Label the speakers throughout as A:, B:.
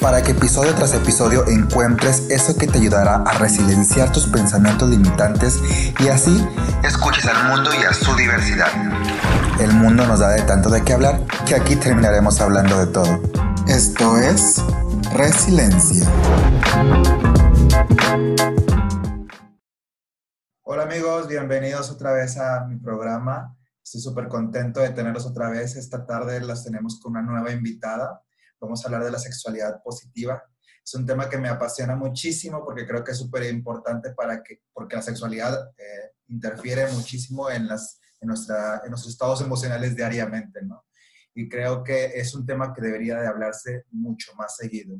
A: para que episodio tras episodio encuentres eso que te ayudará a resilienciar tus pensamientos limitantes y así escuches al mundo y a su diversidad. El mundo nos da de tanto de qué hablar que aquí terminaremos hablando de todo. Esto es Resiliencia. Hola amigos, bienvenidos otra vez a mi programa. Estoy súper contento de tenerlos otra vez. Esta tarde las tenemos con una nueva invitada. Vamos a hablar de la sexualidad positiva. Es un tema que me apasiona muchísimo porque creo que es súper importante para que, porque la sexualidad eh, interfiere muchísimo en, las, en, nuestra, en nuestros estados emocionales diariamente, ¿no? Y creo que es un tema que debería de hablarse mucho más seguido.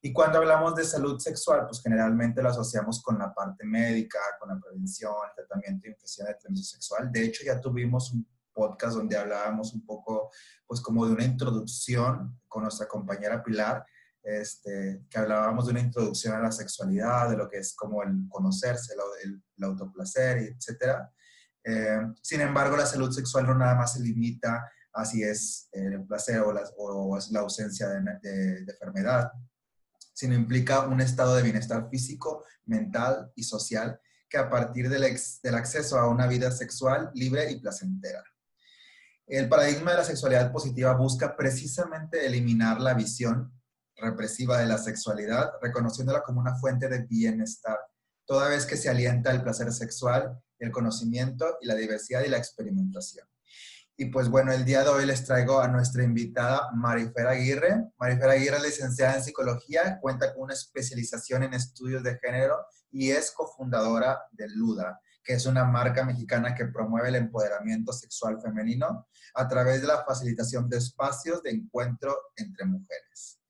A: Y cuando hablamos de salud sexual, pues generalmente lo asociamos con la parte médica, con la prevención, tratamiento de infección de transmisión sexual. De hecho, ya tuvimos un podcast donde hablábamos un poco, pues como de una introducción con nuestra compañera Pilar, este, que hablábamos de una introducción a la sexualidad, de lo que es como el conocerse, el, el autoplacer, etc. Eh, sin embargo, la salud sexual no nada más se limita a si es el placer o, o es la ausencia de, de, enfermedad, sino implica un estado de bienestar físico, mental y social que a partir del, del acceso a una vida sexual libre y placentera. El paradigma de la sexualidad positiva busca precisamente eliminar la visión represiva de la sexualidad, reconociéndola como una fuente de bienestar, toda vez que se alienta el placer sexual, el conocimiento y la diversidad y la experimentación. Y pues bueno, el día de hoy les traigo a nuestra invitada Marifer Aguirre. Marifer Aguirre es licenciada en psicología, cuenta con una especialización en estudios de género y es cofundadora de LUDA, que es una marca mexicana que promueve el empoderamiento sexual femenino a través de la facilitación de espacios de encuentro entre mujeres.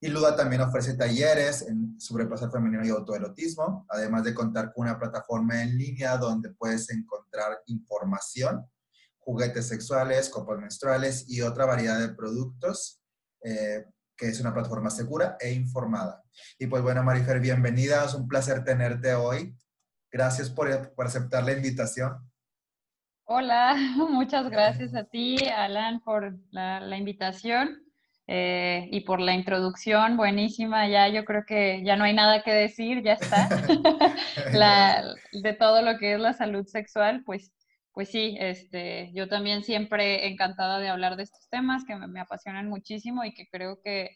A: Y Luda también ofrece talleres en, sobre placer femenino y autoerotismo, además de contar con una plataforma en línea donde puedes encontrar información, juguetes sexuales, copas menstruales y otra variedad de productos, eh, que es una plataforma segura e informada. Y pues bueno, Marifer, bienvenida, es un placer tenerte hoy Gracias por, aceptar la invitación.
B: Hola, muchas gracias a ti, Alan, por la, invitación eh, y por la introducción. Buenísima, ya yo creo que ya no hay nada que decir, ya está. de todo lo que es la salud sexual, pues, pues sí, este, yo también siempre encantada de hablar de estos temas que me apasionan muchísimo y que creo que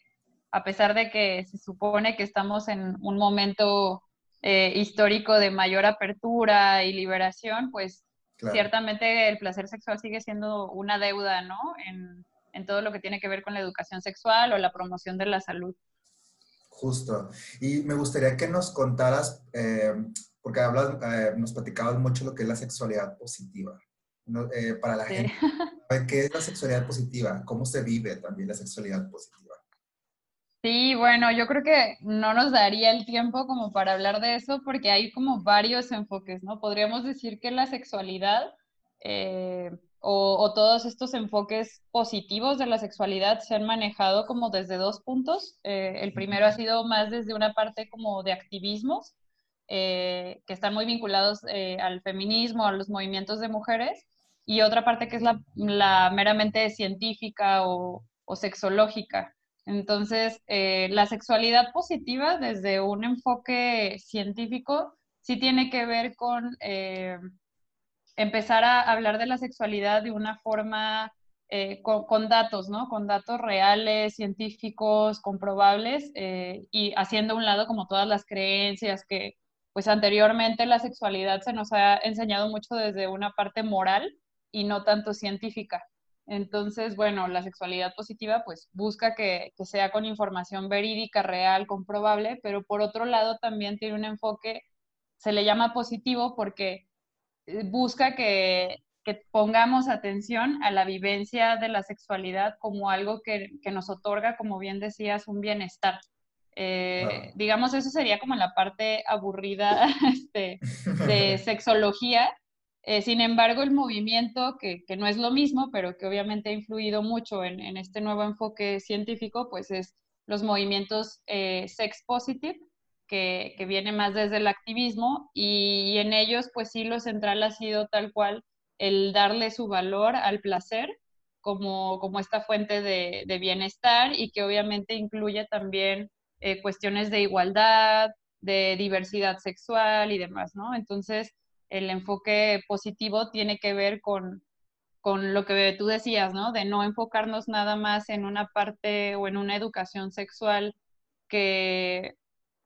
B: a pesar de que se supone que estamos en un momento eh, histórico de mayor apertura y liberación, pues ciertamente el placer sexual sigue siendo una deuda, ¿no? En, en, todo lo que tiene que ver con la educación sexual o la promoción de la salud.
A: Justo. Y me gustaría que nos contaras, eh, porque hablas, eh, nos platicabas mucho lo que es la sexualidad positiva. para la gente, ¿qué es la sexualidad positiva? ¿Cómo se vive también la sexualidad positiva?
B: Sí, bueno, yo creo que no nos daría el tiempo como para hablar de eso porque hay como varios enfoques, ¿no? Podríamos decir que la sexualidad eh, o, todos estos enfoques positivos de la sexualidad se han manejado como desde dos puntos. Eh, el primero ha sido más desde una parte como de activismos, eh, que están muy vinculados al feminismo, a los movimientos de mujeres, y otra parte que es la, meramente científica o sexológica. Entonces, eh, la sexualidad positiva desde un enfoque científico sí tiene que ver con eh, empezar a hablar de la sexualidad de una forma eh, con, datos, ¿no? Con datos reales, científicos, comprobables y haciendo a un lado como todas las creencias que pues anteriormente la sexualidad se nos ha enseñado mucho desde una parte moral y no tanto científica. Entonces, bueno, la sexualidad positiva pues busca que, sea con información verídica, real, comprobable, pero por otro lado también tiene un enfoque, se le llama positivo porque eh, busca que, pongamos atención a la vivencia de la sexualidad como algo que, nos otorga, como bien decías, un bienestar. Eh, digamos, eso sería como la parte aburrida este, de sexología, Eh, sin embargo, el movimiento, que, que, no es lo mismo, pero que obviamente ha influido mucho en, en este nuevo enfoque científico, pues es los movimientos eh, sex positive, que, que, viene más desde el activismo, y, en ellos, pues sí, lo central ha sido tal cual el darle su valor al placer como, como esta fuente de, de bienestar y que obviamente incluye también eh, cuestiones de igualdad, de diversidad sexual y demás, ¿no? Entonces, el enfoque positivo tiene que ver con, con lo que tú decías, ¿no? De no enfocarnos nada más en una parte o en una educación sexual que,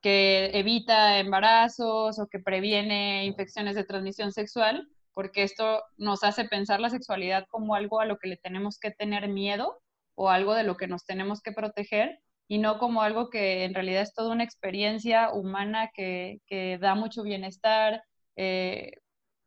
B: que evita embarazos o que previene infecciones de transmisión sexual, porque esto nos hace pensar la sexualidad como algo a lo que le tenemos que tener miedo o algo de lo que nos tenemos que proteger y no como algo que en realidad es toda una experiencia humana que, que da mucho bienestar, eh,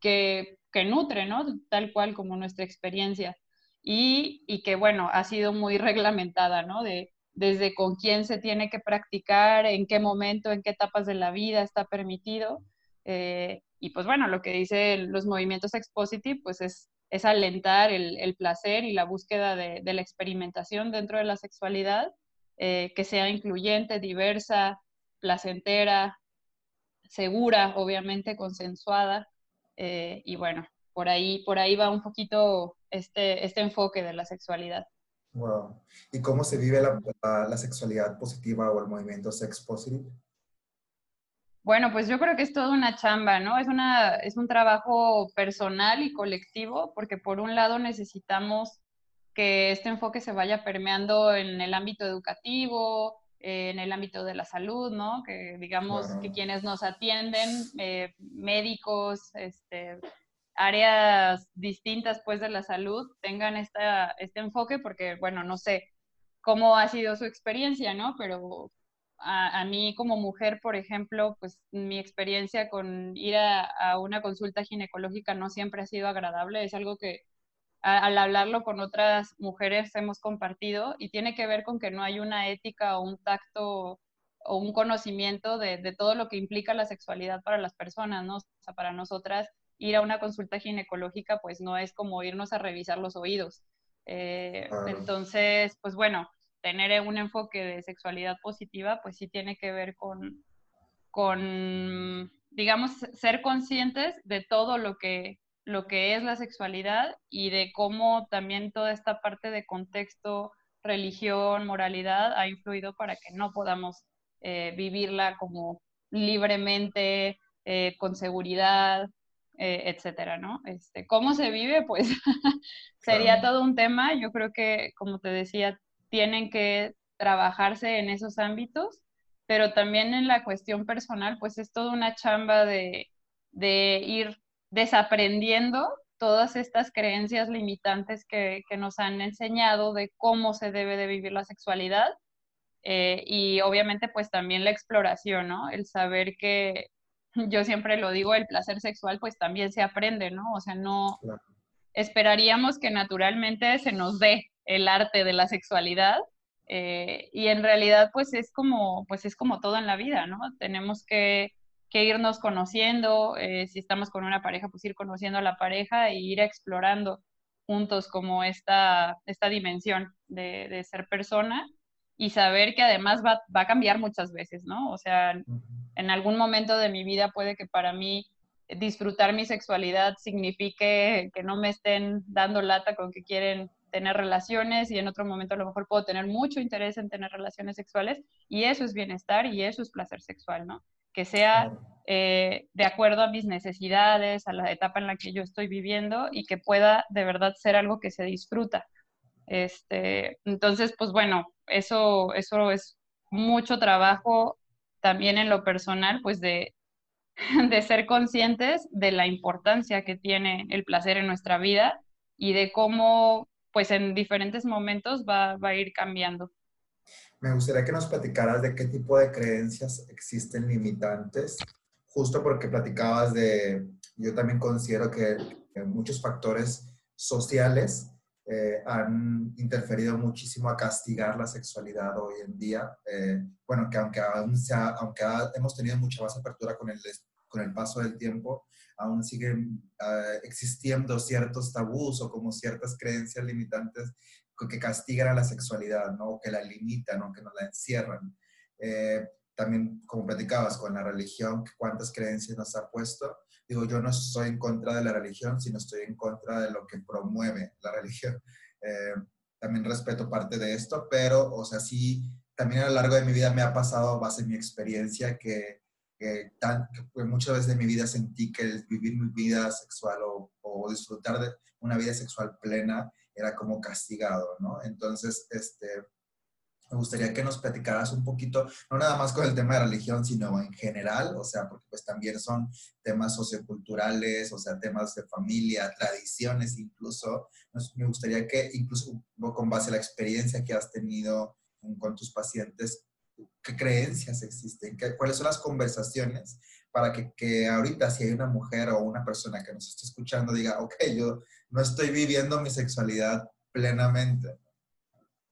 B: que, que, nutre, ¿no? Tal cual como nuestra experiencia. Y, y, que, bueno, ha sido muy reglamentada, ¿no? De, desde con quién se tiene que practicar, en qué momento, en qué etapas de la vida está permitido. Eh, y pues bueno, lo que dicen los movimientos expositive, pues es, es alentar el, el, placer y la búsqueda de, de, la experimentación dentro de la sexualidad, eh, que sea incluyente, diversa, placentera, segura, obviamente consensuada. Eh, y bueno, por ahí, por ahí va un poquito este, este enfoque de la sexualidad.
A: Wow. ¿Y cómo se vive la, la, la sexualidad positiva o el movimiento sex positive?
B: Bueno, pues yo creo que es toda una chamba, ¿no? Es, una, es un trabajo personal y colectivo, porque por un lado necesitamos que este enfoque se vaya permeando en el ámbito educativo, eh, en el ámbito de la salud, ¿no? Que digamos claro. que quienes nos atienden, eh, médicos, este, áreas distintas pues de la salud, tengan esta, este enfoque, porque bueno, no sé cómo ha sido su experiencia, ¿no? Pero a, a, mí como mujer, por ejemplo, pues mi experiencia con ir a, a, una consulta ginecológica no siempre ha sido agradable, es algo que al hablarlo con otras mujeres hemos compartido y tiene que ver con que no hay una ética o un tacto o un conocimiento de, de todo lo que implica la sexualidad para las personas, ¿no? O sea, para nosotras ir a una consulta ginecológica pues no es como irnos a revisar los oídos. Eh. Entonces, pues bueno, tener un enfoque de sexualidad positiva, pues sí tiene que ver con, con, digamos, ser conscientes de todo lo que, lo que es la sexualidad y de cómo también toda esta parte de contexto, religión, moralidad ha influido para que no podamos eh, vivirla como libremente, eh, con seguridad, eh, etcétera, ¿no? Este, ¿Cómo se vive? Pues sería claro. todo un tema. Yo creo que, como te decía, tienen que trabajarse en esos ámbitos, pero también en la cuestión personal, pues es toda una chamba de, de ir desaprendiendo todas estas creencias limitantes que, que, nos han enseñado de cómo se debe de vivir la sexualidad eh, y obviamente pues también la exploración, ¿no? El saber que yo siempre lo digo, el placer sexual pues también se aprende, ¿no? O sea, no claro. esperaríamos que naturalmente se nos dé el arte de la sexualidad. Eh, y en realidad, pues es como, pues es como todo en la vida, ¿no? Tenemos que, que irnos conociendo, eh, si estamos con una pareja, pues ir conociendo a la pareja e ir explorando juntos como esta, esta dimensión de, de ser persona y saber que además va, va, a cambiar muchas veces, ¿no? O sea, en algún momento de mi vida puede que para mí disfrutar mi sexualidad signifique que no me estén dando lata con que quieren tener relaciones y en otro momento a lo mejor puedo tener mucho interés en tener relaciones sexuales y eso es bienestar y eso es placer sexual, ¿no? Que sea eh, de acuerdo a mis necesidades, a la etapa en la que yo estoy viviendo y que pueda de verdad ser algo que se disfruta. Este, entonces, pues bueno, eso, eso es mucho trabajo también en lo personal, pues de, de ser conscientes de la importancia que tiene el placer en nuestra vida y de cómo pues en diferentes momentos va, va, a ir cambiando.
A: Me gustaría que nos platicaras de qué tipo de creencias existen limitantes, justo porque platicabas de, yo también considero que, muchos factores sociales eh, han interferido muchísimo a castigar la sexualidad hoy en día. Eh, bueno, que aunque, aún sea, aunque hemos tenido mucha más apertura con el, con el paso del tiempo, aún siguen ah, existiendo ciertos tabús o como ciertas creencias limitantes que castigan a la sexualidad, ¿no? Que la limitan o que nos la encierran. Eh, también, como platicabas, con la religión, cuántas creencias nos ha puesto. Digo, yo no estoy en contra de la religión, sino estoy en contra de lo que promueve la religión. Eh, también respeto parte de esto, pero, o sea, sí, también a lo largo de mi vida me ha pasado, base mi experiencia, que, que, tan, muchas veces de mi vida sentí que vivir mi vida sexual o, o disfrutar de una vida sexual plena era como castigado, ¿no? Entonces, este, me gustaría que nos platicaras un poquito, no nada más con el tema de religión, sino en general, o sea, porque pues también son temas socioculturales, o sea, temas de familia, tradiciones incluso. Me gustaría que incluso con base a la experiencia que has tenido con tus pacientes, qué creencias existen, ¿Qué, cuáles son las conversaciones para que, que, ahorita si hay una mujer o una persona que nos esté escuchando diga, ok, yo no estoy viviendo mi sexualidad plenamente.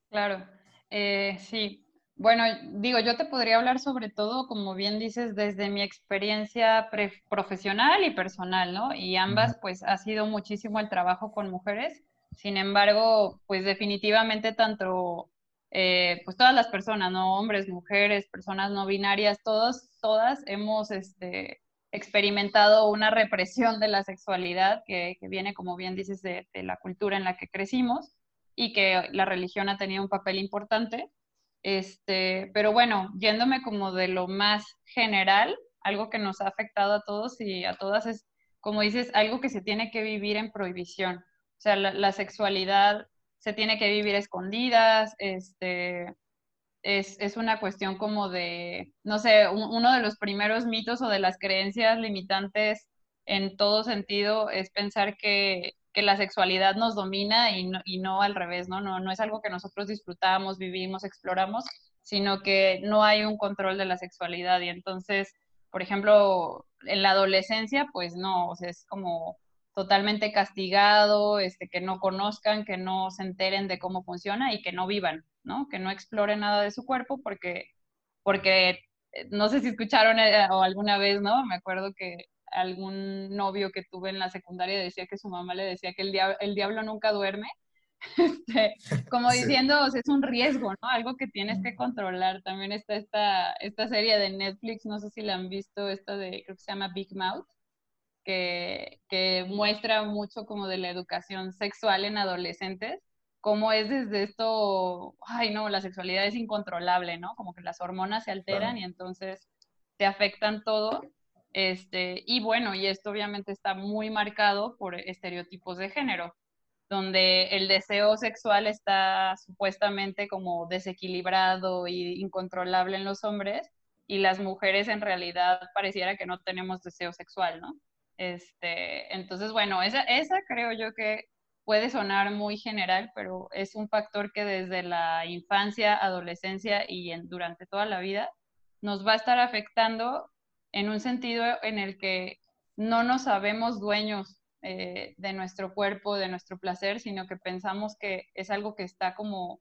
B: Claro. Eh, sí, bueno, digo, yo te podría hablar sobre todo, como bien dices, desde mi experiencia profesional y personal, ¿no? Y ambas, pues, ha sido muchísimo el trabajo con mujeres. Sin embargo, pues definitivamente tanto, eh, pues todas las personas, ¿no? Hombres, mujeres, personas no binarias, todos, todas hemos, este, experimentado una represión de la sexualidad que, viene, como bien dices, de la cultura en la que crecimos y que la religión ha tenido un papel importante. Este, pero bueno, yéndome como de lo más general, algo que nos ha afectado a todos y a todas es, como dices, algo que se tiene que vivir en prohibición. O sea, la, sexualidad se tiene que vivir escondidas, este, es, es, una cuestión como de, no sé, uno de los primeros mitos o de las creencias limitantes en todo sentido es pensar que que la sexualidad nos domina y no, y no al revés, ¿no? ¿no? No es algo que nosotros disfrutamos, vivimos, exploramos, sino que no hay un control de la sexualidad. Y entonces, por ejemplo, en la adolescencia, pues no, o sea, es como totalmente castigado, este, que no conozcan, que no se enteren de cómo funciona y que no vivan, ¿no? Que no exploren nada de su cuerpo porque, porque eh, no sé si escucharon eh, o alguna vez, ¿no? Me acuerdo que algún novio que tuve en la secundaria decía que su mamá le decía que el, diablo, el diablo nunca duerme, este, como diciendo, es un riesgo, ¿no? Algo que tienes que controlar. También está esta, esta serie de Netflix, no sé si la han visto, esta de, creo que se llama Big Mouth, que, que muestra mucho como de la educación sexual en adolescentes, cómo es desde esto, ay no, la sexualidad es incontrolable, ¿no? Como que las hormonas se alteran y entonces te afectan todo este, y bueno, y esto obviamente está muy marcado por estereotipos de género, donde el deseo sexual está supuestamente como desequilibrado e incontrolable en los hombres y las mujeres en realidad pareciera que no tenemos deseo sexual, ¿no? Este, entonces, bueno, esa, creo yo que puede sonar muy general, pero es un factor que desde la infancia, adolescencia y durante toda la vida nos va a estar afectando en un sentido en el que no nos sabemos dueños eh, de nuestro cuerpo, de nuestro placer, sino que pensamos que es algo que está como,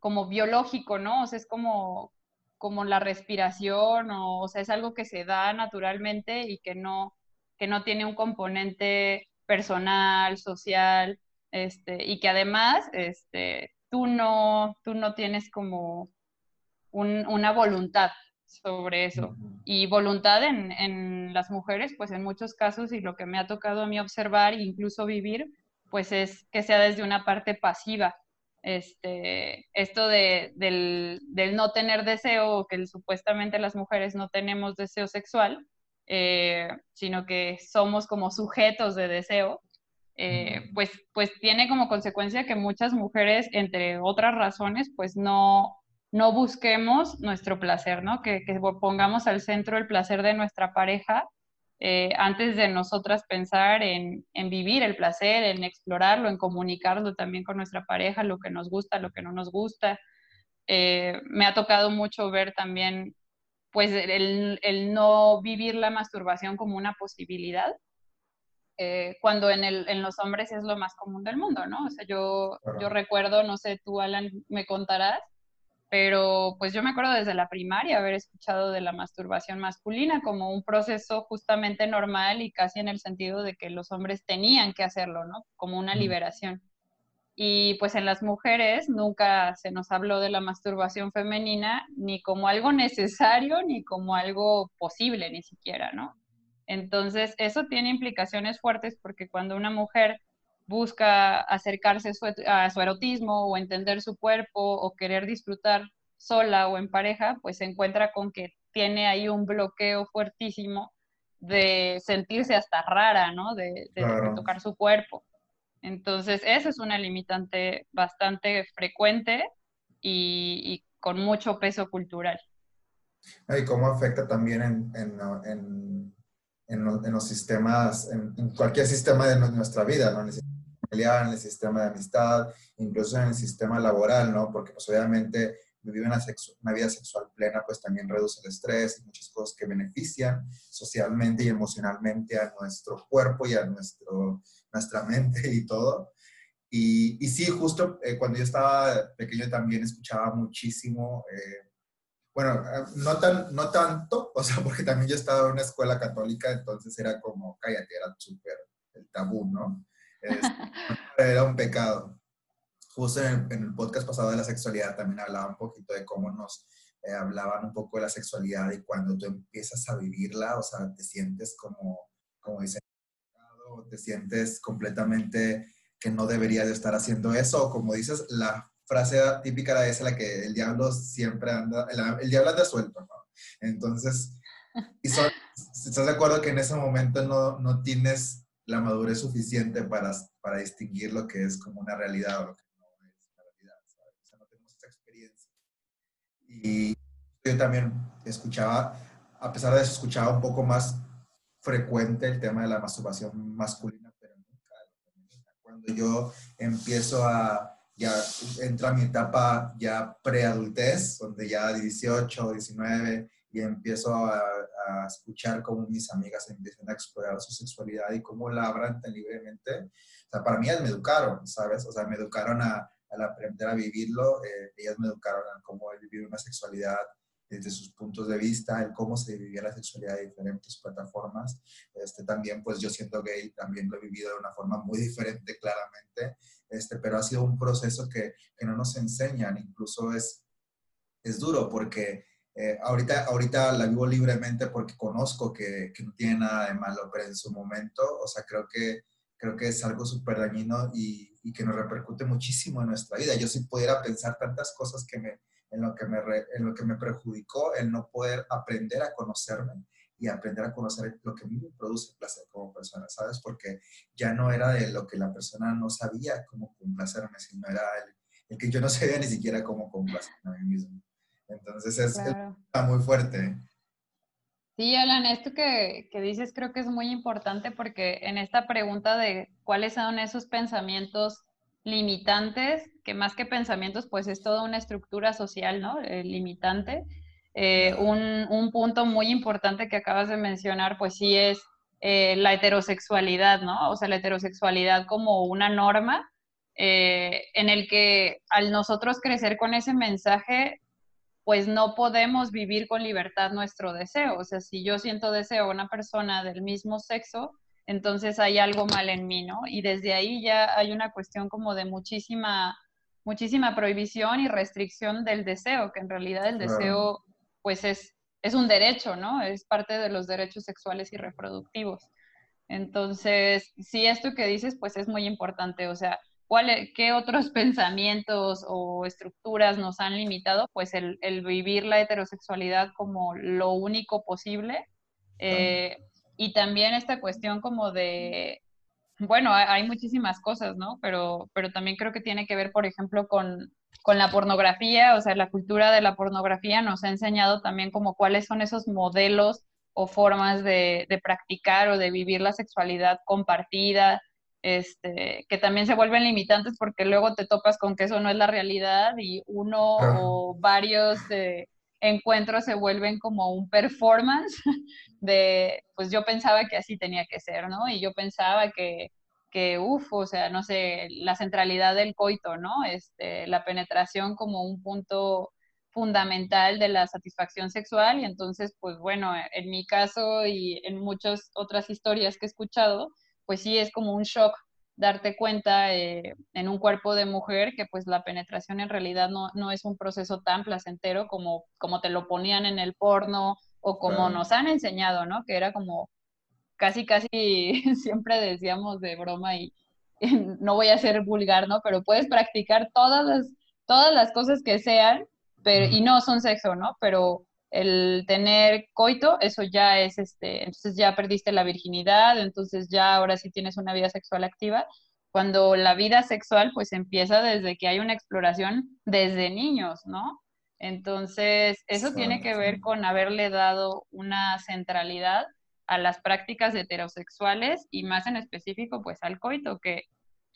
B: como biológico, ¿no? O sea, es como, como la respiración, o sea, es algo que se da naturalmente y que no, que no tiene un componente personal, social, este, y que además este, tú, no, tú no tienes como una voluntad sobre eso. Y voluntad en, en, las mujeres, pues en muchos casos, y lo que me ha tocado a mí observar e incluso vivir, pues es que sea desde una parte pasiva. Este, esto de, del, del, no tener deseo, que supuestamente las mujeres no tenemos deseo sexual, eh, sino que somos como sujetos de deseo, eh, pues, pues tiene como consecuencia que muchas mujeres, entre otras razones, pues no, no busquemos nuestro placer, ¿no? Que, pongamos al centro el placer de nuestra pareja eh, antes de nosotras pensar en, vivir el placer, en explorarlo, en comunicarlo también con nuestra pareja, lo que nos gusta, lo que no nos gusta. Eh, me ha tocado mucho ver también, pues, el, no vivir la masturbación como una posibilidad, eh, cuando en, en, los hombres es lo más común del mundo, ¿no? O sea, yo, yo recuerdo, no sé, tú, Alan, me contarás, pero pues yo me acuerdo desde la primaria haber escuchado de la masturbación masculina como un proceso justamente normal y casi en el sentido de que los hombres tenían que hacerlo, ¿no? Como una liberación. Y pues en las mujeres nunca se nos habló de la masturbación femenina ni como algo necesario ni como algo posible ni siquiera, ¿no? Entonces, eso tiene implicaciones fuertes porque cuando una mujer busca acercarse a su erotismo o entender su cuerpo o querer disfrutar sola o en pareja, pues se encuentra con que tiene ahí un bloqueo fuertísimo de sentirse hasta rara, ¿no? De, tocar su cuerpo. Entonces, eso es una limitante bastante frecuente y, con mucho peso cultural.
A: ¿Y cómo afecta también en, en, en los sistemas, en, cualquier sistema de nuestra vida, ¿no? en el sistema de amistad, incluso en el sistema laboral, ¿no? Porque pues obviamente vivir una, una, vida sexual plena pues también reduce el estrés y muchas cosas que benefician socialmente y emocionalmente a nuestro cuerpo y a nuestro, nuestra mente y todo. Y, y sí, justo eh, cuando yo estaba pequeño también escuchaba muchísimo, eh, bueno, eh, no, tan, no tanto, o sea, porque también yo estaba en una escuela católica, entonces era como, cállate, era súper el tabú, ¿no? era un pecado. Justo en el, podcast pasado de la sexualidad también hablaba un poquito de cómo nos eh, hablaban un poco de la sexualidad y cuando tú empiezas a vivirla, o sea, te sientes como, como dicen, te sientes completamente que no deberías de estar haciendo eso, o como dices, la frase típica es la que el diablo siempre anda, el, diablo anda suelto, ¿no? Entonces, y ¿estás de acuerdo que en ese momento no, no tienes la madurez suficiente para, para distinguir lo que es como una realidad o lo que no es una realidad, O sea, no tenemos esa experiencia. Y yo también escuchaba, a pesar de eso, escuchaba un poco más frecuente el tema de la masturbación masculina, pero nunca Cuando yo empiezo a, ya entra mi etapa ya preadultez, donde ya 18, 19, y empiezo a, escuchar cómo mis amigas empiezan a explorar su sexualidad y cómo la abran tan libremente. O sea, para mí me educaron, ¿sabes? O sea, me educaron a, al aprender a vivirlo, eh, ellas me educaron a cómo vivir una sexualidad desde sus puntos de vista, el cómo se vivía la sexualidad de diferentes plataformas. Este, también, pues yo siendo gay, también lo he vivido de una forma muy diferente, claramente, este, pero ha sido un proceso que, que no nos enseñan, incluso es, es duro porque eh, ahorita, ahorita la vivo libremente porque conozco que, que, no tiene nada de malo, pero en su momento, o sea, creo que, creo que es algo súper dañino y, y, que nos repercute muchísimo en nuestra vida. Yo si pudiera pensar tantas cosas que me, en, lo que me en lo que me perjudicó el no poder aprender a conocerme y aprender a conocer lo que a mí me produce placer como persona, ¿sabes? Porque ya no era de lo que la persona no sabía cómo complacerme, sino era el, el que yo no sabía ni siquiera cómo complacerme a mí mismo. Entonces es, está muy fuerte.
B: Sí, Alan, esto que, que, dices creo que es muy importante porque en esta pregunta de cuáles son esos pensamientos limitantes, que más que pensamientos, pues es toda una estructura social, ¿no? Eh, limitante. Eh, un, un, punto muy importante que acabas de mencionar, pues sí es eh, la heterosexualidad, ¿no? O sea, la heterosexualidad como una norma en el que al nosotros crecer con ese mensaje, pues no podemos vivir con libertad nuestro deseo. O sea, si yo siento deseo a una persona del mismo sexo, entonces hay algo mal en mí, ¿no? Y desde ahí ya hay una cuestión como de muchísima, muchísima prohibición y restricción del deseo, que en realidad el deseo, pues es, es un derecho, ¿no? Es parte de los derechos sexuales y reproductivos. Entonces, sí, esto que dices, pues es muy importante. O sea, E, ¿qué otros pensamientos o estructuras nos han limitado? Pues el, vivir la heterosexualidad como lo único posible. Eh, y también esta cuestión como de, bueno, hay, muchísimas cosas, ¿no? Pero, pero también creo que tiene que ver, por ejemplo, con, con la pornografía, o sea, la cultura de la pornografía nos ha enseñado también como cuáles son esos modelos o formas de, de practicar o de vivir la sexualidad compartida, este, que también se vuelven limitantes porque luego te topas con que eso no es la realidad y uno o varios encuentros se vuelven como un performance de, pues yo pensaba que así tenía que ser, ¿no? Y yo pensaba que, que uff, o sea, no sé, la centralidad del coito, ¿no? Este, la penetración como un punto fundamental de la satisfacción sexual y entonces, pues bueno, en mi caso y en muchas otras historias que he escuchado, pues sí es como un shock darte cuenta eh, en un cuerpo de mujer que pues la penetración en realidad no, no, es un proceso tan placentero como, como te lo ponían en el porno o como nos han enseñado, ¿no? Que era como casi, casi siempre decíamos de broma y, no voy a ser vulgar, ¿no? Pero puedes practicar todas las, todas las cosas que sean, pero, y no son sexo, ¿no? Pero el tener coito, eso ya es, este, entonces ya perdiste la virginidad, entonces ya ahora sí tienes una vida sexual activa, cuando la vida sexual pues empieza desde que hay una exploración desde niños, ¿no? Entonces, eso tiene que ver con haberle dado una centralidad a las prácticas heterosexuales y más en específico pues al coito, que,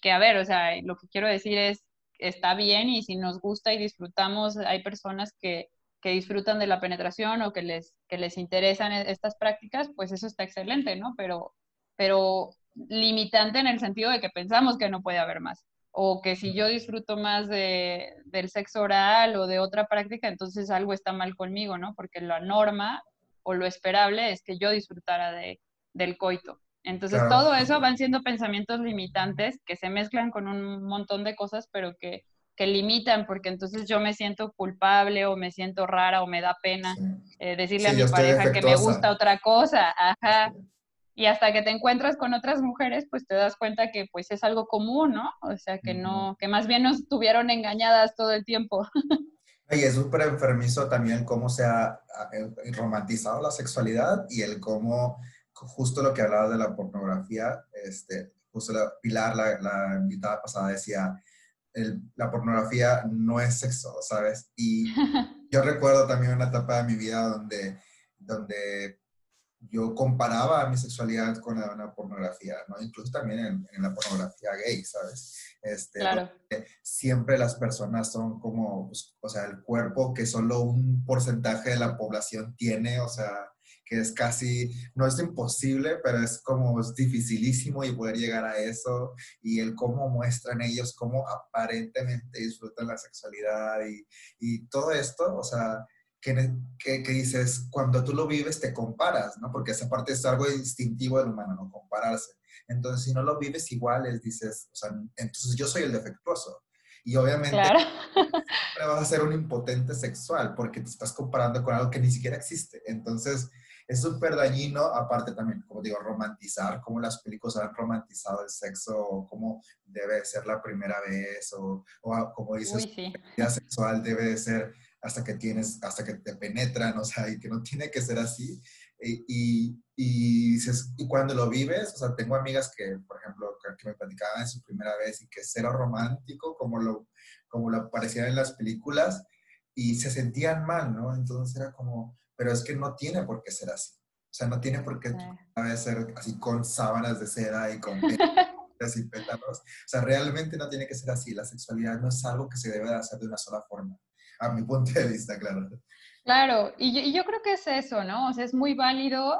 B: que a ver, o sea, lo que quiero decir es, está bien y si nos gusta y disfrutamos, hay personas que, que disfrutan de la penetración o que les, que les interesan e-, estas prácticas, pues eso está excelente, ¿no? Pero, pero limitante en el sentido de que pensamos que no puede haber más. O que si yo disfruto más de, del sexo oral o de otra práctica, entonces algo está mal conmigo, ¿no? Porque la norma o lo esperable es que yo disfrutara de, del coito. Entonces, todo eso van siendo pensamientos limitantes que se mezclan con un montón de cosas, pero que, que limitan, porque entonces yo me siento culpable o me siento rara o me da pena eh, decirle a mi pareja que me gusta otra cosa. Ajá. Y hasta que te encuentras con otras mujeres, pues te das cuenta que pues es algo común, ¿no? O sea, que no, que más bien nos tuvieron engañadas todo el tiempo.
A: Y es súper enfermizo también cómo se ha romantizado la sexualidad y el cómo, justo lo que hablaba de la pornografía, este, justo la, Pilar, la, la invitada pasada, decía, el, la pornografía no es sexo, ¿sabes? Y yo recuerdo también una etapa de mi vida donde, donde yo comparaba mi sexualidad con la, una pornografía, ¿no? Incluso también en, en la pornografía gay, ¿sabes? Este, claro. Siempre las personas son como, pues, o sea, el cuerpo que solo un porcentaje de la población tiene, o sea, que es casi, no es imposible, pero es como es dificilísimo y poder llegar a eso y el cómo muestran ellos, cómo aparentemente disfrutan la sexualidad y, y todo esto, o sea, que, que, que, dices, cuando tú lo vives te comparas, ¿no? Porque esa parte es algo instintivo del humano, ¿no? Compararse. Entonces, si no lo vives iguales, dices, o sea, entonces yo soy el defectuoso. Y obviamente claro. vas a ser un impotente sexual porque te estás comparando con algo que ni siquiera existe. Entonces, es súper dañino, aparte también, como digo, romantizar, cómo las películas han romantizado el sexo, o cómo debe ser la primera vez, o, o como dices, Uy, sí. la vida sexual debe ser hasta que tienes, hasta que te penetran, o sea, y que no tiene que ser así. Y, y, y, y, cuando lo vives, o sea, tengo amigas que, por ejemplo, que me platicaban en su primera vez y que cero romántico, como lo, como lo aparecían en las películas, y se sentían mal, ¿no? Entonces era como, pero es que no tiene por qué ser así. O sea, no tiene por qué sí. ser así con sábanas de seda y con y pétalos. O sea, realmente no tiene que ser así. La sexualidad no es algo que se debe de hacer de una sola forma a mi punto de vista, claro.
B: Claro, y yo, y yo, creo que es eso, ¿no? O sea, es muy válido,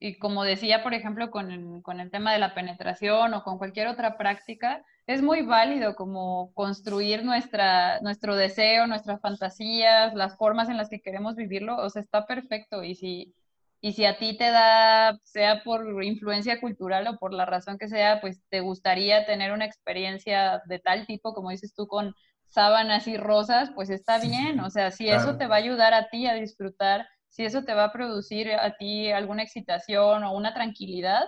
B: y como decía, por ejemplo, con el, con el tema de la penetración o con cualquier otra práctica, es muy válido como construir nuestra, nuestro deseo, nuestras fantasías, las formas en las que queremos vivirlo, o sea, está perfecto. Y si, y si a ti te da, sea por influencia cultural o por la razón que sea, pues te gustaría tener una experiencia de tal tipo, como dices tú, con sábanas y rosas, pues está bien. O sea, si eso te va a ayudar a ti a disfrutar, si eso te va a producir a ti alguna excitación o una tranquilidad,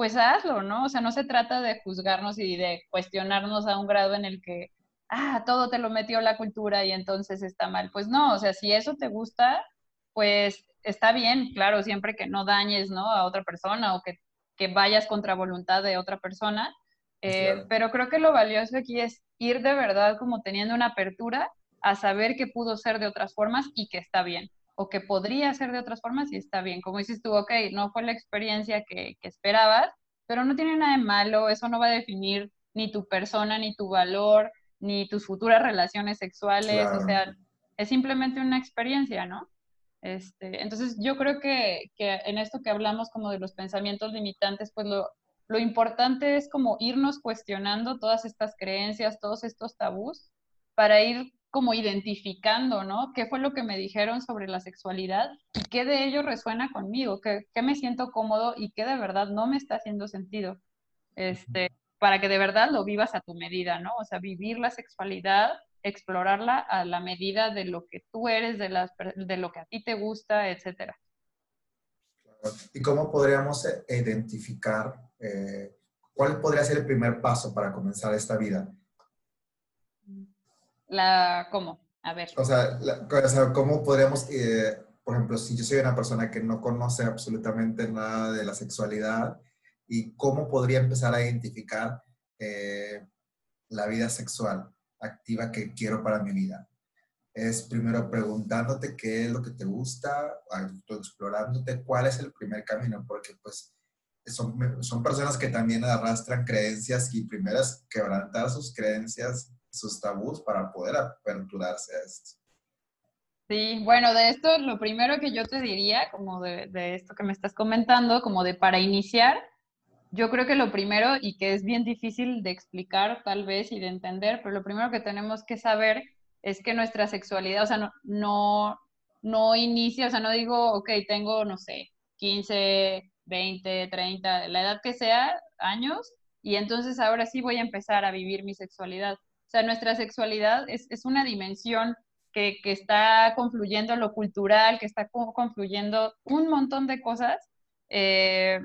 B: pues hazlo, ¿no? O sea, no se trata de juzgarnos y de cuestionarnos a un grado en el que, ah, todo te lo metió la cultura y entonces está mal. Pues no, o sea, si eso te gusta, pues está bien, claro, siempre que no dañes, ¿no? A otra persona o que, que vayas contra voluntad de otra persona. Eh, claro. Pero creo que lo valioso aquí es ir de verdad como teniendo una apertura a saber que pudo ser de otras formas y que está bien, o que podría ser de otras formas y está bien. Como dices tú, ok, no fue la experiencia que, que esperabas, pero no tiene nada de malo, eso no va a definir ni tu persona, ni tu valor, ni tus futuras relaciones sexuales, claro. o sea, es simplemente una experiencia, ¿no? Este, entonces yo creo que, que, en esto que hablamos como de los pensamientos limitantes, pues lo, lo importante es como irnos cuestionando todas estas creencias, todos estos tabús, para ir como identificando, ¿no? ¿Qué fue lo que me dijeron sobre la sexualidad y qué de ello resuena conmigo? ¿Qué, qué me siento cómodo y qué de verdad no me está haciendo sentido? Este, para que de verdad lo vivas a tu medida, ¿no? O sea, vivir la sexualidad, explorarla a la medida de lo que tú eres, de, las, de lo que a ti te gusta, etcétera.
A: ¿Y cómo podríamos eh, identificar eh, cuál podría ser el primer paso para comenzar esta vida?
B: La, ¿Cómo? A ver.
A: O sea, ¿cómo podríamos, eh, por ejemplo, si yo soy una persona que no conoce absolutamente nada de la sexualidad, ¿y cómo podría empezar a identificar la vida sexual activa que quiero para mi vida? es primero preguntándote qué es lo que te gusta, explorándote cuál es el primer camino, porque pues son, son personas que también arrastran creencias y primero es quebrantar sus creencias, sus tabús para poder aperturarse a esto.
B: Sí, bueno, de esto lo primero que yo te diría, como de, de esto que me estás comentando, como de para iniciar, yo creo que lo primero, y que es bien difícil de explicar tal vez y de entender, pero lo primero que tenemos que saber es que nuestra sexualidad, o sea, no, no, no inicia, o sea, no digo, ok, tengo, no sé, 15, 20, 30, la edad que sea, años, y entonces ahora sí voy a empezar a vivir mi sexualidad. O sea, nuestra sexualidad es, es una dimensión que, que, está confluyendo lo cultural, que está confluyendo un montón de cosas. Eh,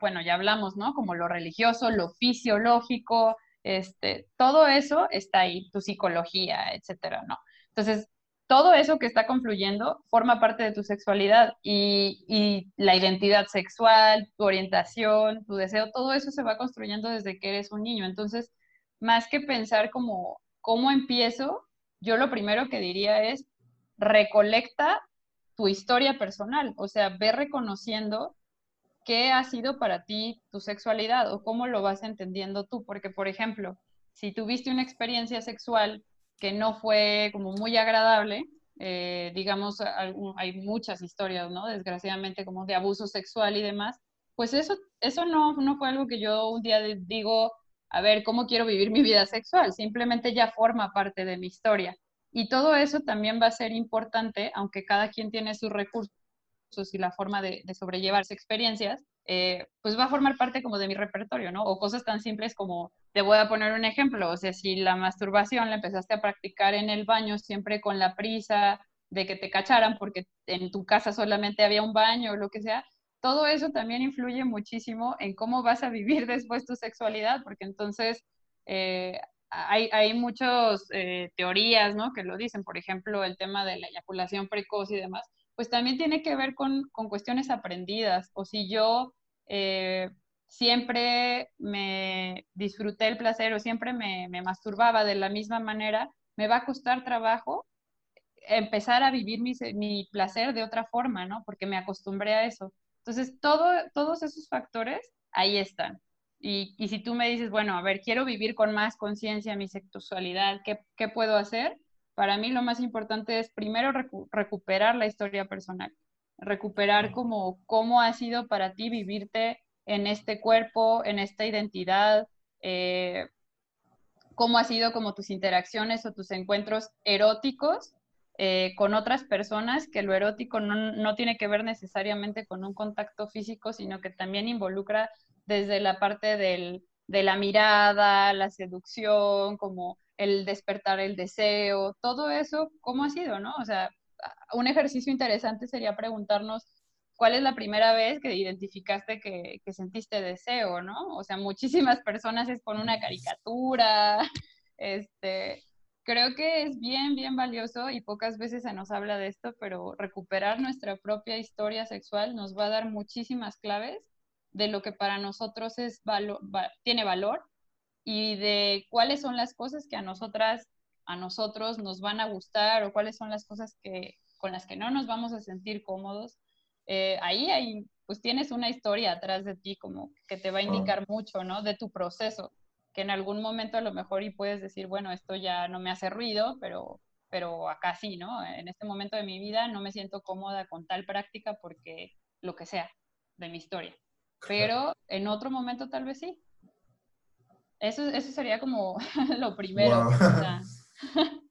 B: bueno, ya hablamos, ¿no? Como lo religioso, lo fisiológico, este, todo eso está ahí, tu psicología, etcétera, ¿no? Entonces, todo eso que está confluyendo forma parte de tu sexualidad y, y, la identidad sexual, tu orientación, tu deseo, todo eso se va construyendo desde que eres un niño. Entonces, más que pensar ¿cómo empiezo? Yo lo primero que diría es, recolecta tu historia personal, o sea, ve reconociendo qué ha sido para ti tu sexualidad o cómo lo vas entendiendo tú. Porque, por ejemplo, si tuviste una experiencia sexual que no fue como muy agradable, eh, digamos, hay muchas historias, ¿no? Desgraciadamente, como de abuso sexual y demás, pues eso, eso no, no fue algo que yo un día digo, a ver, ¿cómo quiero vivir mi vida sexual? Simplemente ya forma parte de mi historia. Y todo eso también va a ser importante, aunque cada quien tiene sus recursos y la forma de, de sobrellevarse experiencias, eh, pues va a formar parte como de mi repertorio, ¿no? O cosas tan simples como, te voy a poner un ejemplo, o sea, si la masturbación la empezaste a practicar en el baño siempre con la prisa de que te cacharan porque en tu casa solamente había un baño o lo que sea, todo eso también influye muchísimo en cómo vas a vivir después tu sexualidad, porque entonces eh, hay, muchas eh, teorías, ¿no? Que lo dicen, por ejemplo, el tema de la eyaculación precoz y demás, pues también tiene que ver con, cuestiones aprendidas. O si yo eh, siempre me disfruté el placer o siempre me, masturbaba de la misma manera, me va a costar trabajo empezar a vivir mi, placer de otra forma, ¿no? Porque me acostumbré a eso. Entonces, todo, todos esos factores ahí están. Y, si tú me dices, bueno, a ver, quiero vivir con más conciencia mi sexualidad, ¿qué, ¿qué puedo hacer? para mí lo más importante es primero recuperar la historia personal, recuperar como cómo ha sido para ti vivirte en este cuerpo, en esta identidad, eh, cómo ha sido como tus interacciones o tus encuentros eróticos eh, con otras personas, que lo erótico no, no, tiene que ver necesariamente con un contacto físico, sino que también involucra desde la parte del, de la mirada, la seducción, como el despertar el deseo, todo eso, ¿cómo ha sido, no? O sea, un ejercicio interesante sería preguntarnos cuál es la primera vez que identificaste que, sentiste deseo, ¿no? O sea, muchísimas personas es con una caricatura, este, creo que es bien, bien valioso y pocas veces se nos habla de esto, pero recuperar nuestra propia historia sexual nos va a dar muchísimas claves de lo que para nosotros es tiene valor y de cuáles son las cosas que a nosotras, a nosotros nos van a gustar o cuáles son las cosas que, con las que no nos vamos a sentir cómodos. Eh, ahí hay, pues tienes una historia atrás de ti como que te va a indicar mucho, ¿no? De tu proceso, que en algún momento a lo mejor y puedes decir, bueno, esto ya no me hace ruido, pero, pero acá sí, ¿no? En este momento de mi vida no me siento cómoda con tal práctica porque lo que sea de mi historia. Pero en otro momento tal vez sí. Eso, eso sería como lo primero.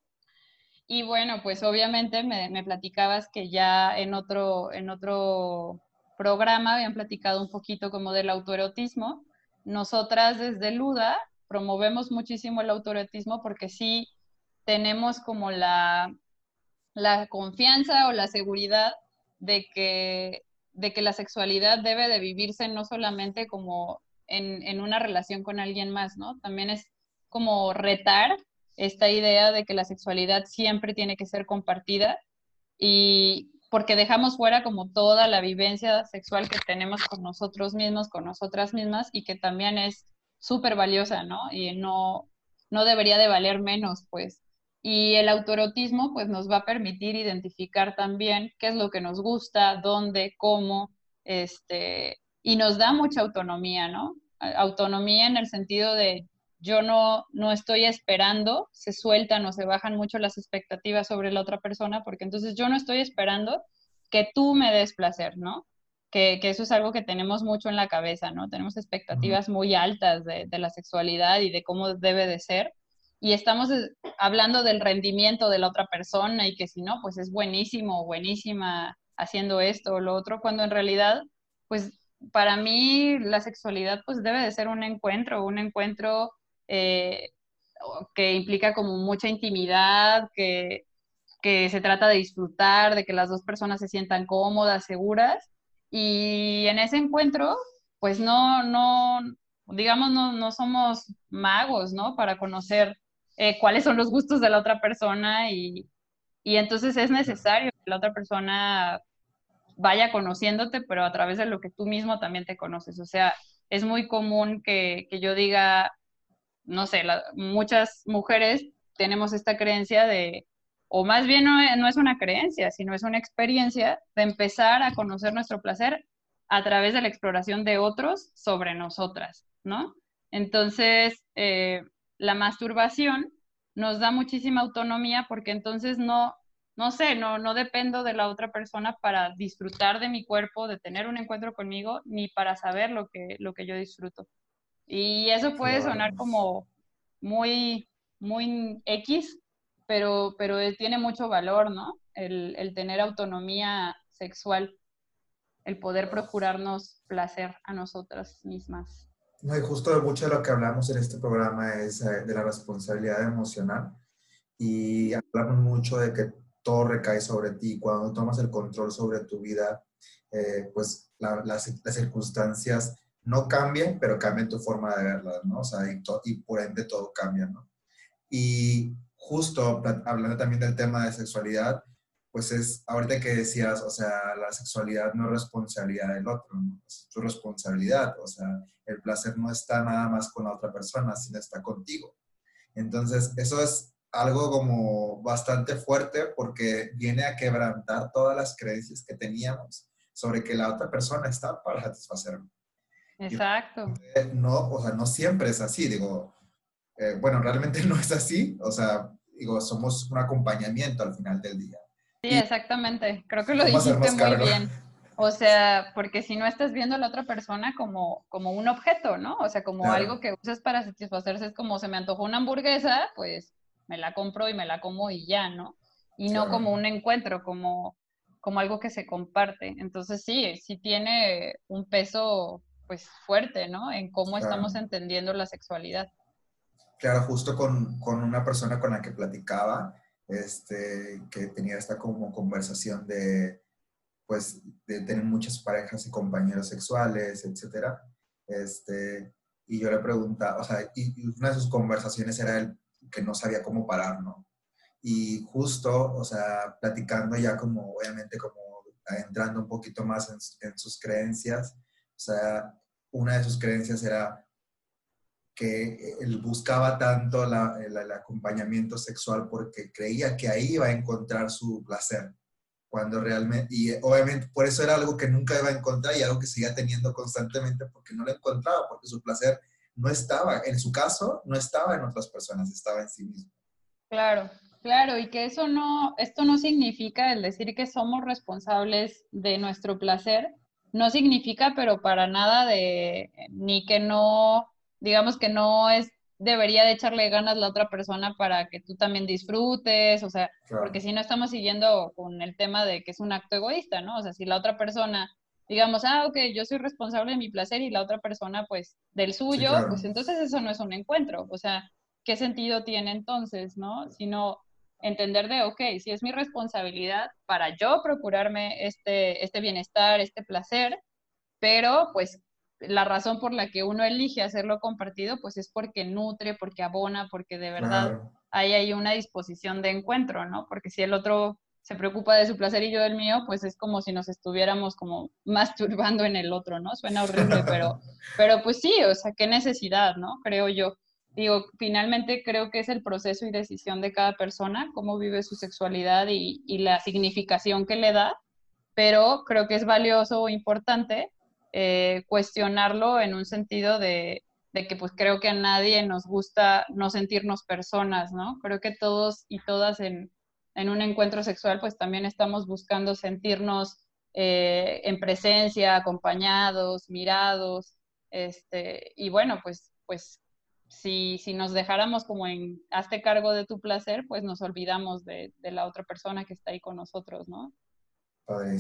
B: y bueno, pues obviamente me, me, platicabas que ya en otro, en otro programa habían platicado un poquito como del autoerotismo. Nosotras desde Luda promovemos muchísimo el autoerotismo porque sí tenemos como la, la confianza o la seguridad de que, de que la sexualidad debe de vivirse no solamente como en, en una relación con alguien más, ¿no? También es como retar esta idea de que la sexualidad siempre tiene que ser compartida y porque dejamos fuera como toda la vivencia sexual que tenemos con nosotros mismos, con nosotras mismas y que también es súper valiosa, ¿no? Y no, no debería de valer menos, pues. Y el autoerotismo, pues, nos va a permitir identificar también qué es lo que nos gusta, dónde, cómo, este, y nos da mucha autonomía, ¿no? Autonomía en el sentido de yo no, no estoy esperando, se sueltan o se bajan mucho las expectativas sobre la otra persona, porque entonces yo no estoy esperando que tú me des placer, ¿no? Que, eso es algo que tenemos mucho en la cabeza, ¿no? Tenemos expectativas muy altas de, de, la sexualidad y de cómo debe de ser. Y estamos hablando del rendimiento de la otra persona y que si no, pues es buenísimo o buenísima haciendo esto o lo otro, cuando en realidad, pues para mí la sexualidad pues debe de ser un encuentro, un encuentro eh, que implica como mucha intimidad, que, se trata de disfrutar, de que las dos personas se sientan cómodas, seguras. Y en ese encuentro, pues no, no, digamos, no, somos magos, ¿no? Para conocer eh, cuáles son los gustos de la otra persona y, entonces es necesario que la otra persona vaya conociéndote, pero a través de lo que tú mismo también te conoces. O sea, es muy común que, que yo diga, no sé, muchas mujeres tenemos esta creencia de, o más bien no, es una creencia, sino es una experiencia de empezar a conocer nuestro placer a través de la exploración de otros sobre nosotras, ¿no? Entonces, eh, la masturbación nos da muchísima autonomía porque entonces no, no sé, no, no dependo de la otra persona para disfrutar de mi cuerpo, de tener un encuentro conmigo, ni para saber lo que, lo que yo disfruto. Y eso puede sonar como muy, muy X, pero, pero tiene mucho valor, ¿no? El, el tener autonomía sexual, el poder procurarnos placer a nosotras mismas.
A: No, y justo mucho de lo que hablamos en este programa es eh, de la responsabilidad emocional y hablamos mucho de que todo recae sobre ti. Cuando tomas el control sobre tu vida, eh, pues las, las, circunstancias no cambien, pero cambien tu forma de verlas, ¿no? O sea, y, por ende todo cambia, ¿no? Y justo hablando también del tema de sexualidad, pues es, ahorita que decías, o sea, la sexualidad no es responsabilidad del otro, ¿no? es tu responsabilidad, o sea, el placer no está nada más con la otra persona, sino está contigo. Entonces, eso es algo como bastante fuerte porque viene a quebrantar todas las creencias que teníamos sobre que la otra persona está para satisfacerme.
B: Exacto.
A: No, o sea, no siempre es así, digo, eh, bueno, realmente no es así, o sea, digo, somos un acompañamiento al final del día.
B: Sí, exactamente, creo que lo dijiste muy bien. O sea, porque si no estás viendo a la otra persona como, como un objeto, ¿no? O sea, como algo que usas para satisfacerse, es como se me antojó una hamburguesa, pues me la compro y me la como y ya, ¿no? Y no como un encuentro, como, como algo que se comparte. Entonces sí, sí tiene un peso pues fuerte, ¿no? En cómo estamos entendiendo la sexualidad.
A: Claro, justo con, con, una persona con la que platicaba, este, que tenía esta como conversación de, pues, de tener muchas parejas y compañeros sexuales, etcétera, este, y yo le preguntaba, o sea, y, una de sus conversaciones era el que no sabía cómo parar, ¿no? Y justo, o sea, platicando ya como, obviamente, como entrando un poquito más en, en sus creencias, o sea, una de sus creencias era que él buscaba tanto el, acompañamiento sexual porque creía que ahí iba a encontrar su placer, cuando realmente, y obviamente por eso era algo que nunca iba a encontrar y algo que seguía teniendo constantemente porque no lo encontraba, porque su placer no estaba, en su caso, no estaba en otras personas, estaba en sí mismo.
B: Claro, claro, y que eso no, esto no significa el decir que somos responsables de nuestro placer, no significa, pero para nada de, ni que no, digamos que no es debería de echarle ganas la otra persona para que tú también disfrutes, o sea, porque si no estamos siguiendo con el tema de que es un acto egoísta, ¿no? O sea, si la otra persona, digamos, ah, ok, yo soy responsable de mi placer y la otra persona, pues, del suyo, pues entonces eso no es un encuentro, o sea, ¿qué sentido tiene entonces, no? Sino entender de, ok, si es mi responsabilidad para yo procurarme este, este bienestar, este placer, pero pues la razón por la que uno elige hacerlo compartido, pues es porque nutre, porque abona, porque de verdad hay ahí una disposición de encuentro, ¿no? Porque si el otro se preocupa de su placer y yo del mío, pues es como si nos estuviéramos como masturbando en el otro, ¿no? Suena horrible, pero, pero pues sí, o sea, qué necesidad, ¿no? Creo yo. Digo, finalmente creo que es el proceso y decisión de cada persona, cómo vive su sexualidad y, y la significación que le da, pero creo que es valioso o importante eh, cuestionarlo en un sentido de, que pues creo que a nadie nos gusta no sentirnos personas, ¿no? Creo que todos y todas en, un encuentro sexual pues también estamos buscando sentirnos eh, en presencia, acompañados, mirados, este, y bueno, pues, pues si, si nos dejáramos como en hazte cargo de tu placer, pues nos olvidamos de la otra persona que está ahí con nosotros, ¿no?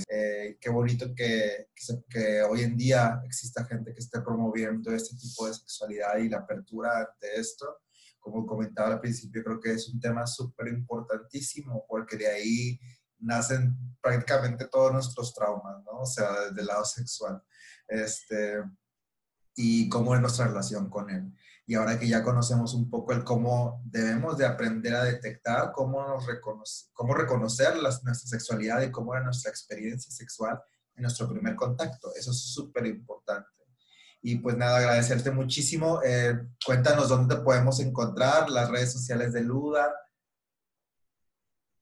A: Eh, qué bonito que, que, hoy en día exista gente que esté promoviendo este tipo de sexualidad y la apertura de esto. Como comentaba al principio, creo que es un tema súper importantísimo porque de ahí nacen prácticamente todos nuestros traumas, ¿no? O sea, desde el lado sexual. Este, y cómo es nuestra relación con él y ahora que ya conocemos un poco el cómo debemos de aprender a detectar, cómo, nos reconoce, cómo reconocer nuestra sexualidad y cómo era nuestra experiencia sexual en nuestro primer contacto. Eso es súper importante. Y pues nada, agradecerte muchísimo. Eh, cuéntanos dónde te podemos encontrar, las redes sociales de Luda.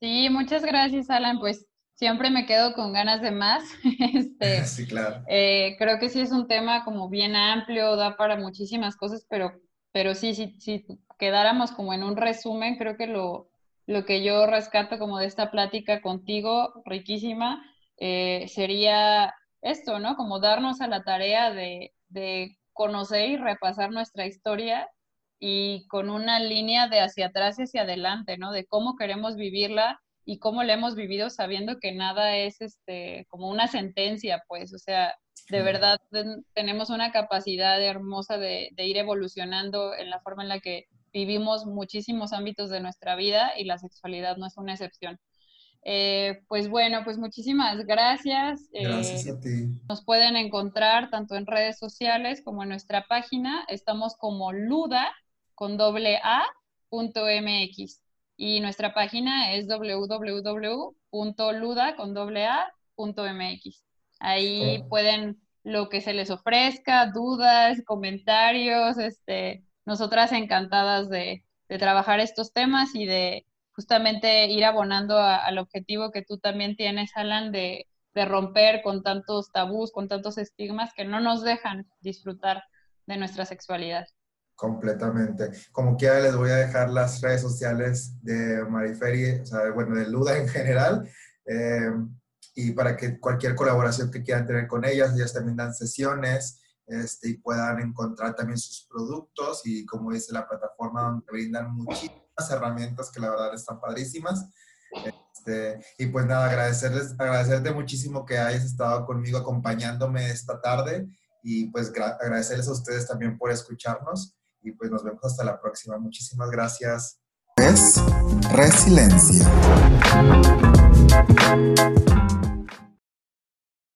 B: Sí, muchas gracias, Alan. Pues siempre me quedo con ganas de más. Este,
A: sí, claro.
B: Eh, creo que sí es un tema como bien amplio, da para muchísimas cosas, pero pero sí, sí, si quedáramos como en un resumen, creo que lo, lo que yo rescato como de esta plática contigo, riquísima, eh, sería esto, ¿no? Como darnos a la tarea de, de conocer y repasar nuestra historia y con una línea de hacia atrás y hacia adelante, ¿no? De cómo queremos vivirla y cómo la hemos vivido sabiendo que nada es este como una sentencia, pues, o sea, de verdad tenemos una capacidad hermosa de, ir evolucionando en la forma en la que vivimos muchísimos ámbitos de nuestra vida y la sexualidad no es una excepción. Eh, pues bueno, pues muchísimas gracias.
A: Eh, gracias a ti.
B: Nos pueden encontrar tanto en redes sociales como en nuestra página. Estamos como luda con doble a punto mx y nuestra página es www.luda con doble a punto mx. Ahí pueden lo que se les ofrezca, dudas, comentarios, este, nosotras encantadas de, trabajar estos temas y de justamente ir abonando al objetivo que tú también tienes, Alan, de, de romper con tantos tabús, con tantos estigmas que no nos dejan disfrutar de nuestra sexualidad.
A: Completamente. Como quiera, les voy a dejar las redes sociales de Mariferi, o sea, bueno, de Luda en general. Eh, y para que cualquier colaboración que quieran tener con ellas, ellas también dan sesiones este, y puedan encontrar también sus productos y como dice la plataforma donde brindan muchísimas herramientas que la verdad están padrísimas. Este, y pues nada, agradecerles, agradecerte muchísimo que hayas estado conmigo acompañándome esta tarde y pues agradecerles a ustedes también por escucharnos y pues nos vemos hasta la próxima. Muchísimas gracias. Es resiliencia.